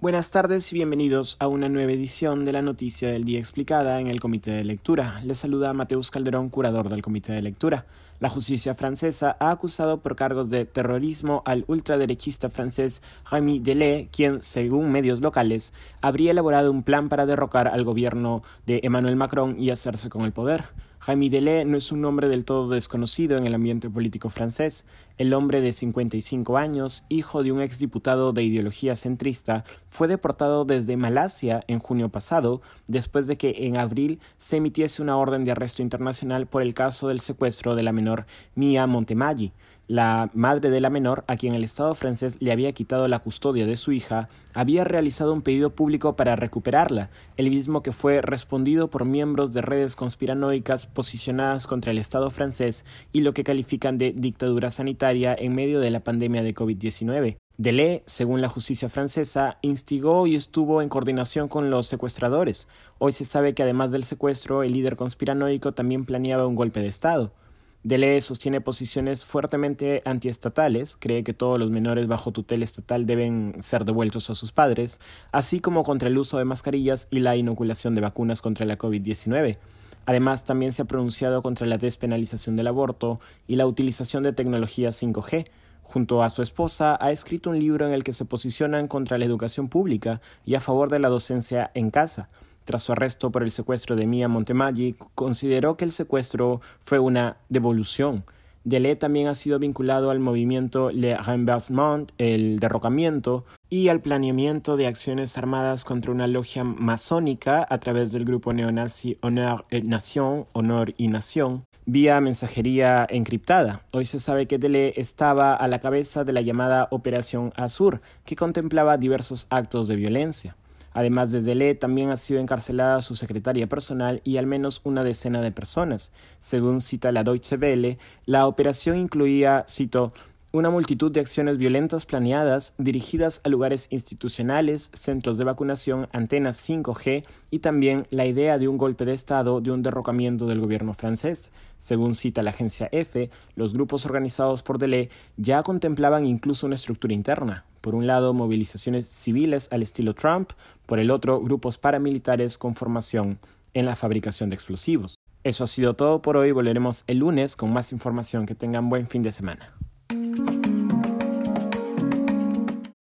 Buenas tardes y bienvenidos a una nueva edición de la Noticia del Día Explicada en el Comité de Lectura. Les saluda Mateus Calderón, curador del Comité de Lectura. La justicia francesa ha acusado por cargos de terrorismo al ultraderechista francés Rémi Delay, quien, según medios locales, habría elaborado un plan para derrocar al gobierno de Emmanuel Macron y hacerse con el poder. Jaime Delay no es un nombre del todo desconocido en el ambiente político francés. El hombre de 55 años, hijo de un exdiputado de ideología centrista, fue deportado desde Malasia en junio pasado, después de que en abril se emitiese una orden de arresto internacional por el caso del secuestro de la menor Mia Montemaggi. La madre de la menor, a quien el Estado francés le había quitado la custodia de su hija, había realizado un pedido público para recuperarla, el mismo que fue respondido por miembros de redes conspiranoicas posicionadas contra el Estado francés y lo que califican de dictadura sanitaria en medio de la pandemia de COVID-19. Delay, según la justicia francesa, instigó y estuvo en coordinación con los secuestradores. Hoy se sabe que además del secuestro, el líder conspiranoico también planeaba un golpe de Estado. Dele sostiene posiciones fuertemente antiestatales, cree que todos los menores bajo tutela estatal deben ser devueltos a sus padres, así como contra el uso de mascarillas y la inoculación de vacunas contra la COVID-19. Además, también se ha pronunciado contra la despenalización del aborto y la utilización de tecnología 5G. Junto a su esposa, ha escrito un libro en el que se posicionan contra la educación pública y a favor de la docencia en casa. Tras su arresto por el secuestro de Mia Montemaggi, consideró que el secuestro fue una devolución. Delay también ha sido vinculado al movimiento Le Renversement, el derrocamiento, y al planeamiento de acciones armadas contra una logia masónica a través del grupo neonazi Honor et Nation, Honor y Nación, vía mensajería encriptada. Hoy se sabe que Delay estaba a la cabeza de la llamada Operación Azur, que contemplaba diversos actos de violencia. Además de Delé, también ha sido encarcelada su secretaria personal y al menos una decena de personas. Según cita la Deutsche Welle, la operación incluía, cito, una multitud de acciones violentas planeadas dirigidas a lugares institucionales, centros de vacunación, antenas 5G y también la idea de un golpe de Estado de un derrocamiento del gobierno francés. Según cita la agencia EFE, los grupos organizados por Delay ya contemplaban incluso una estructura interna. Por un lado, movilizaciones civiles al estilo Trump, por el otro, grupos paramilitares con formación en la fabricación de explosivos. Eso ha sido todo por hoy. Volveremos el lunes con más información. Que tengan buen fin de semana. Thank you.